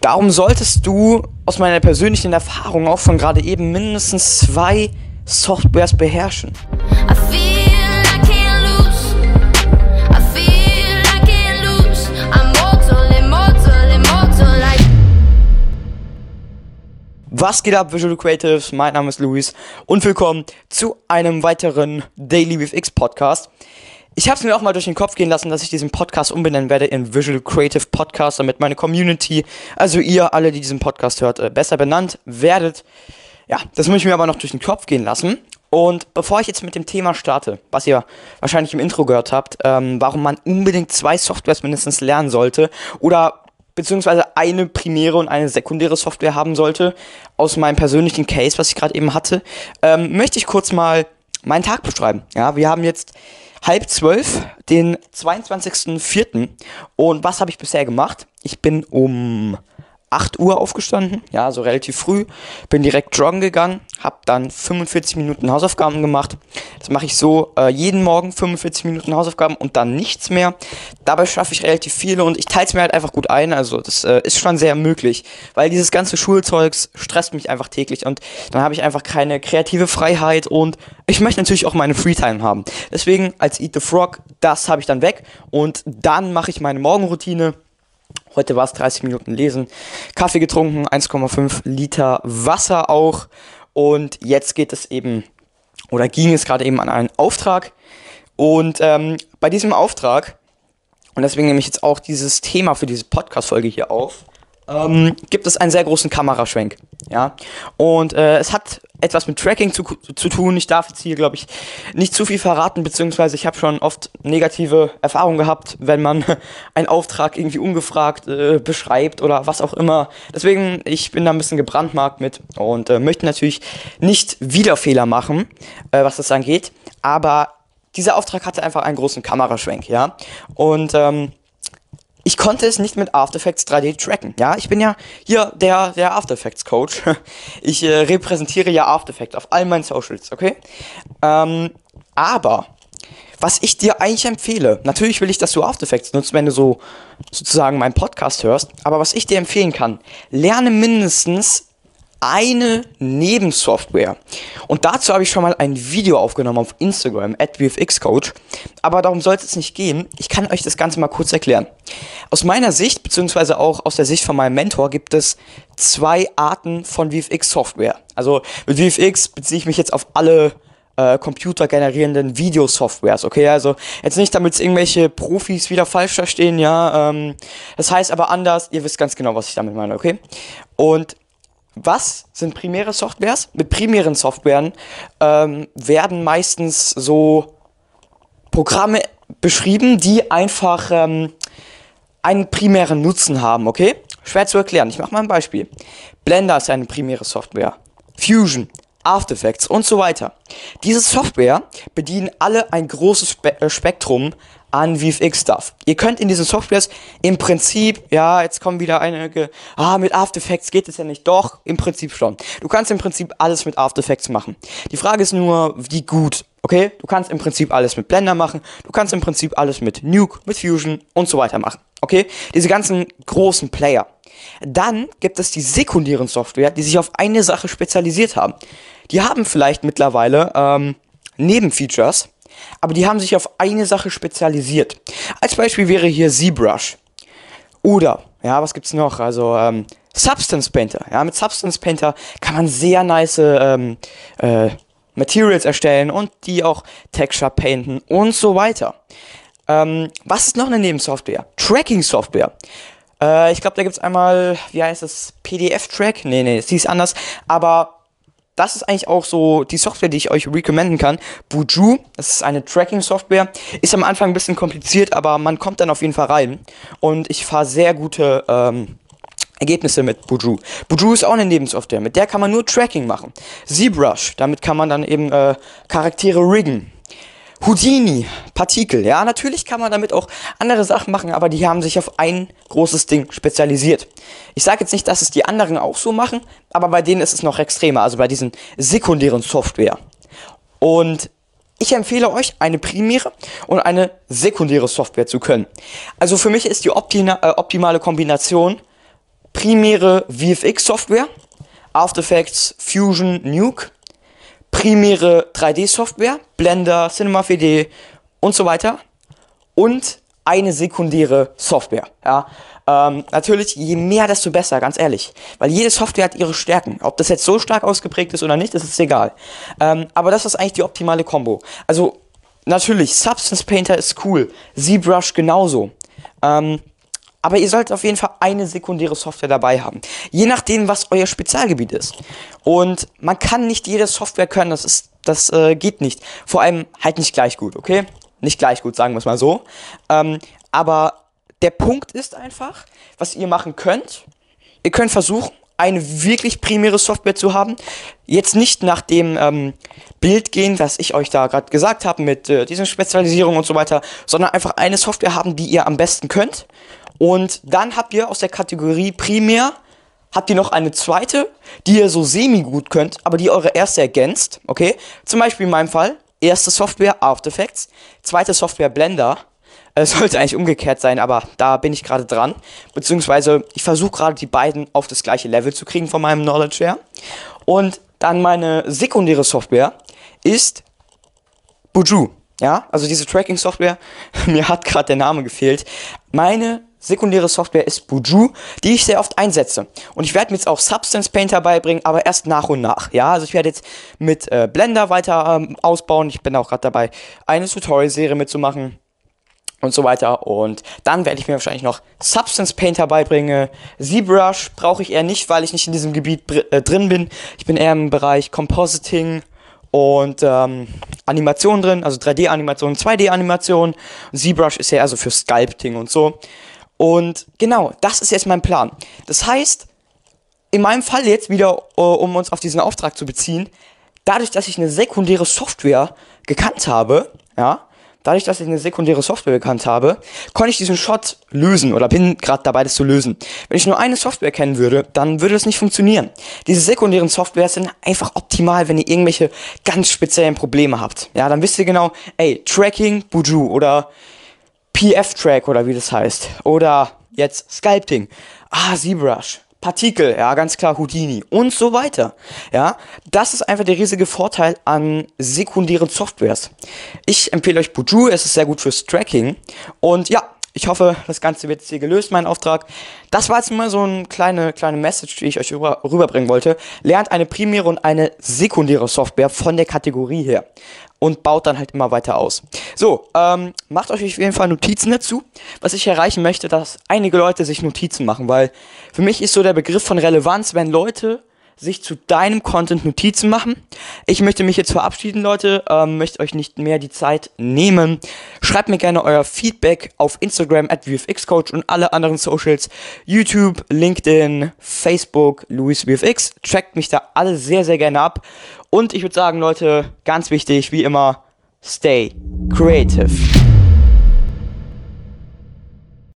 Darum solltest du aus meiner persönlichen Erfahrung auch von gerade eben mindestens zwei Softwares beherrschen. Was geht ab, Visual Creatives? Mein Name ist Luis und willkommen zu einem weiteren Daily with X Podcast. Ich habe es mir auch mal durch den Kopf gehen lassen, dass ich diesen Podcast umbenennen werde in Visual Creative Podcast, damit meine Community, also ihr alle, die diesen Podcast hört, äh, besser benannt werdet. Ja, das muss ich mir aber noch durch den Kopf gehen lassen. Und bevor ich jetzt mit dem Thema starte, was ihr wahrscheinlich im Intro gehört habt, ähm, warum man unbedingt zwei Softwares mindestens lernen sollte oder beziehungsweise eine primäre und eine sekundäre Software haben sollte, aus meinem persönlichen Case, was ich gerade eben hatte, ähm, möchte ich kurz mal meinen Tag beschreiben. Ja, wir haben jetzt halb zwölf, den 22.04. Und was habe ich bisher gemacht? Ich bin um 8 Uhr aufgestanden, ja, so relativ früh, bin direkt joggen gegangen, habe dann 45 Minuten Hausaufgaben gemacht. Das mache ich so äh, jeden Morgen 45 Minuten Hausaufgaben und dann nichts mehr. Dabei schaffe ich relativ viele und ich teile es mir halt einfach gut ein. Also das äh, ist schon sehr möglich, weil dieses ganze Schulzeugs stresst mich einfach täglich und dann habe ich einfach keine kreative Freiheit und ich möchte natürlich auch meine Freetime haben. Deswegen als Eat the Frog, das habe ich dann weg und dann mache ich meine Morgenroutine. Heute war es 30 Minuten lesen, Kaffee getrunken, 1,5 Liter Wasser auch. Und jetzt geht es eben, oder ging es gerade eben an einen Auftrag. Und ähm, bei diesem Auftrag, und deswegen nehme ich jetzt auch dieses Thema für diese Podcast-Folge hier auf, ähm, gibt es einen sehr großen Kameraschwenk. Ja, und äh, es hat etwas mit Tracking zu, zu tun. Ich darf jetzt hier, glaube ich, nicht zu viel verraten, beziehungsweise ich habe schon oft negative Erfahrungen gehabt, wenn man einen Auftrag irgendwie ungefragt äh, beschreibt oder was auch immer. Deswegen, ich bin da ein bisschen gebrandmarkt mit und äh, möchte natürlich nicht wieder Fehler machen, äh, was das angeht. Aber dieser Auftrag hatte einfach einen großen Kameraschwenk, ja. Und ähm, ich konnte es nicht mit After Effects 3D tracken. Ja, ich bin ja hier der, der After Effects Coach. Ich äh, repräsentiere ja After Effects auf all meinen Socials, okay? Ähm, aber was ich dir eigentlich empfehle, natürlich will ich, dass du After Effects nutzt, wenn du so sozusagen meinen Podcast hörst, aber was ich dir empfehlen kann, lerne mindestens eine Nebensoftware. Und dazu habe ich schon mal ein Video aufgenommen auf Instagram, at VFXCoach. Aber darum sollte es nicht gehen. Ich kann euch das Ganze mal kurz erklären. Aus meiner Sicht, beziehungsweise auch aus der Sicht von meinem Mentor, gibt es zwei Arten von VFX-Software. Also mit VFX beziehe ich mich jetzt auf alle äh, computergenerierenden Videosoftwares, okay? Also jetzt nicht, damit es irgendwelche Profis wieder falsch verstehen, ja. Ähm, das heißt aber anders, ihr wisst ganz genau, was ich damit meine, okay? Und was sind primäre Softwares? Mit primären Softwaren ähm, werden meistens so Programme beschrieben, die einfach ähm, einen primären Nutzen haben, okay? Schwer zu erklären. Ich mache mal ein Beispiel. Blender ist eine primäre Software. Fusion, After Effects und so weiter. Diese Software bedienen alle ein großes Spe äh, Spektrum an VFX-Stuff. Ihr könnt in diesen Softwares im Prinzip, ja, jetzt kommen wieder einige, ah, mit After Effects geht es ja nicht. Doch, im Prinzip schon. Du kannst im Prinzip alles mit After Effects machen. Die Frage ist nur, wie gut, okay? Du kannst im Prinzip alles mit Blender machen, du kannst im Prinzip alles mit Nuke, mit Fusion und so weiter machen, okay? Diese ganzen großen Player. Dann gibt es die sekundären Software, die sich auf eine Sache spezialisiert haben. Die haben vielleicht mittlerweile ähm, Nebenfeatures, aber die haben sich auf eine Sache spezialisiert. Als Beispiel wäre hier ZBrush. Oder, ja, was gibt's noch? Also, ähm, Substance Painter. Ja, mit Substance Painter kann man sehr nice ähm, äh, Materials erstellen und die auch Texture painten und so weiter. Ähm, was ist noch eine Nebensoftware? Tracking-Software. Äh, ich glaube, da gibt's einmal, wie heißt es, PDF-Track? Nee, nee, sie ist anders. Aber das ist eigentlich auch so die Software, die ich euch recommenden kann. Buju, das ist eine Tracking-Software. Ist am Anfang ein bisschen kompliziert, aber man kommt dann auf jeden Fall rein. Und ich fahre sehr gute ähm, Ergebnisse mit Buju. Buju ist auch eine Nebensoftware, mit der kann man nur Tracking machen. ZBrush, damit kann man dann eben äh, Charaktere riggen. Houdini, Partikel. Ja, natürlich kann man damit auch andere Sachen machen, aber die haben sich auf ein großes Ding spezialisiert. Ich sage jetzt nicht, dass es die anderen auch so machen, aber bei denen ist es noch extremer, also bei diesen sekundären Software. Und ich empfehle euch, eine primäre und eine sekundäre Software zu können. Also für mich ist die äh, optimale Kombination primäre VFX-Software, After Effects, Fusion, Nuke, primäre 3D-Software, Blender, Cinema 4D und so weiter und eine sekundäre Software. Ja, ähm, natürlich, je mehr, desto besser, ganz ehrlich. Weil jede Software hat ihre Stärken. Ob das jetzt so stark ausgeprägt ist oder nicht, das ist egal. Ähm, aber das ist eigentlich die optimale Combo. Also, natürlich, Substance Painter ist cool. ZBrush genauso. Ähm, aber ihr solltet auf jeden Fall eine sekundäre Software dabei haben. Je nachdem, was euer Spezialgebiet ist. Und man kann nicht jede Software können, das ist, das äh, geht nicht. Vor allem halt nicht gleich gut, okay? Nicht gleich gut, sagen wir es mal so. Ähm, aber der Punkt ist einfach, was ihr machen könnt. Ihr könnt versuchen, eine wirklich primäre Software zu haben. Jetzt nicht nach dem ähm, Bild gehen, was ich euch da gerade gesagt habe, mit äh, diesen Spezialisierungen und so weiter, sondern einfach eine Software haben, die ihr am besten könnt. Und dann habt ihr aus der Kategorie primär, habt ihr noch eine zweite, die ihr so semi-gut könnt, aber die eure erste ergänzt, okay? Zum Beispiel in meinem Fall, erste Software After Effects, zweite Software Blender. Es sollte eigentlich umgekehrt sein, aber da bin ich gerade dran. Beziehungsweise ich versuche gerade die beiden auf das gleiche Level zu kriegen von meinem Knowledge her. Und dann meine sekundäre Software ist Buju. Ja, also diese Tracking-Software, mir hat gerade der Name gefehlt. Meine sekundäre Software ist Buju, die ich sehr oft einsetze. Und ich werde mir jetzt auch Substance Painter beibringen, aber erst nach und nach. Ja, also ich werde jetzt mit äh, Blender weiter ähm, ausbauen. Ich bin auch gerade dabei, eine Tutorial-Serie mitzumachen und so weiter. Und dann werde ich mir wahrscheinlich noch Substance Painter beibringen. ZBrush brauche ich eher nicht, weil ich nicht in diesem Gebiet äh, drin bin. Ich bin eher im Bereich Compositing und ähm, Animation drin, also 3D-Animation, 2D-Animation. ZBrush ist ja eher so für Sculpting und so. Und genau, das ist jetzt mein Plan. Das heißt, in meinem Fall jetzt wieder, äh, um uns auf diesen Auftrag zu beziehen, dadurch, dass ich eine sekundäre Software gekannt habe, ja, dadurch, dass ich eine sekundäre Software gekannt habe, konnte ich diesen Shot lösen oder bin gerade dabei, das zu lösen. Wenn ich nur eine Software kennen würde, dann würde das nicht funktionieren. Diese sekundären Softwares sind einfach optimal, wenn ihr irgendwelche ganz speziellen Probleme habt. Ja, dann wisst ihr genau, ey, Tracking, Buju oder PF-Track oder wie das heißt. Oder jetzt Sculpting. Ah, ZBrush. Partikel, ja, ganz klar Houdini und so weiter. Ja, das ist einfach der riesige Vorteil an sekundären Softwares. Ich empfehle euch Buju, es ist sehr gut fürs Tracking und ja, ich hoffe, das Ganze wird jetzt hier gelöst, mein Auftrag. Das war jetzt mal so eine kleine, kleine Message, die ich euch rüber, rüberbringen wollte. Lernt eine primäre und eine sekundäre Software von der Kategorie her und baut dann halt immer weiter aus. So, ähm, macht euch auf jeden Fall Notizen dazu. Was ich erreichen möchte, dass einige Leute sich Notizen machen, weil für mich ist so der Begriff von Relevanz, wenn Leute sich zu deinem Content Notizen machen. Ich möchte mich jetzt verabschieden, Leute. Ähm, möchte euch nicht mehr die Zeit nehmen. Schreibt mir gerne euer Feedback auf Instagram at VFXCoach und alle anderen Socials. YouTube, LinkedIn, Facebook, LuisVFX. Trackt mich da alle sehr, sehr gerne ab. Und ich würde sagen, Leute, ganz wichtig, wie immer, stay creative.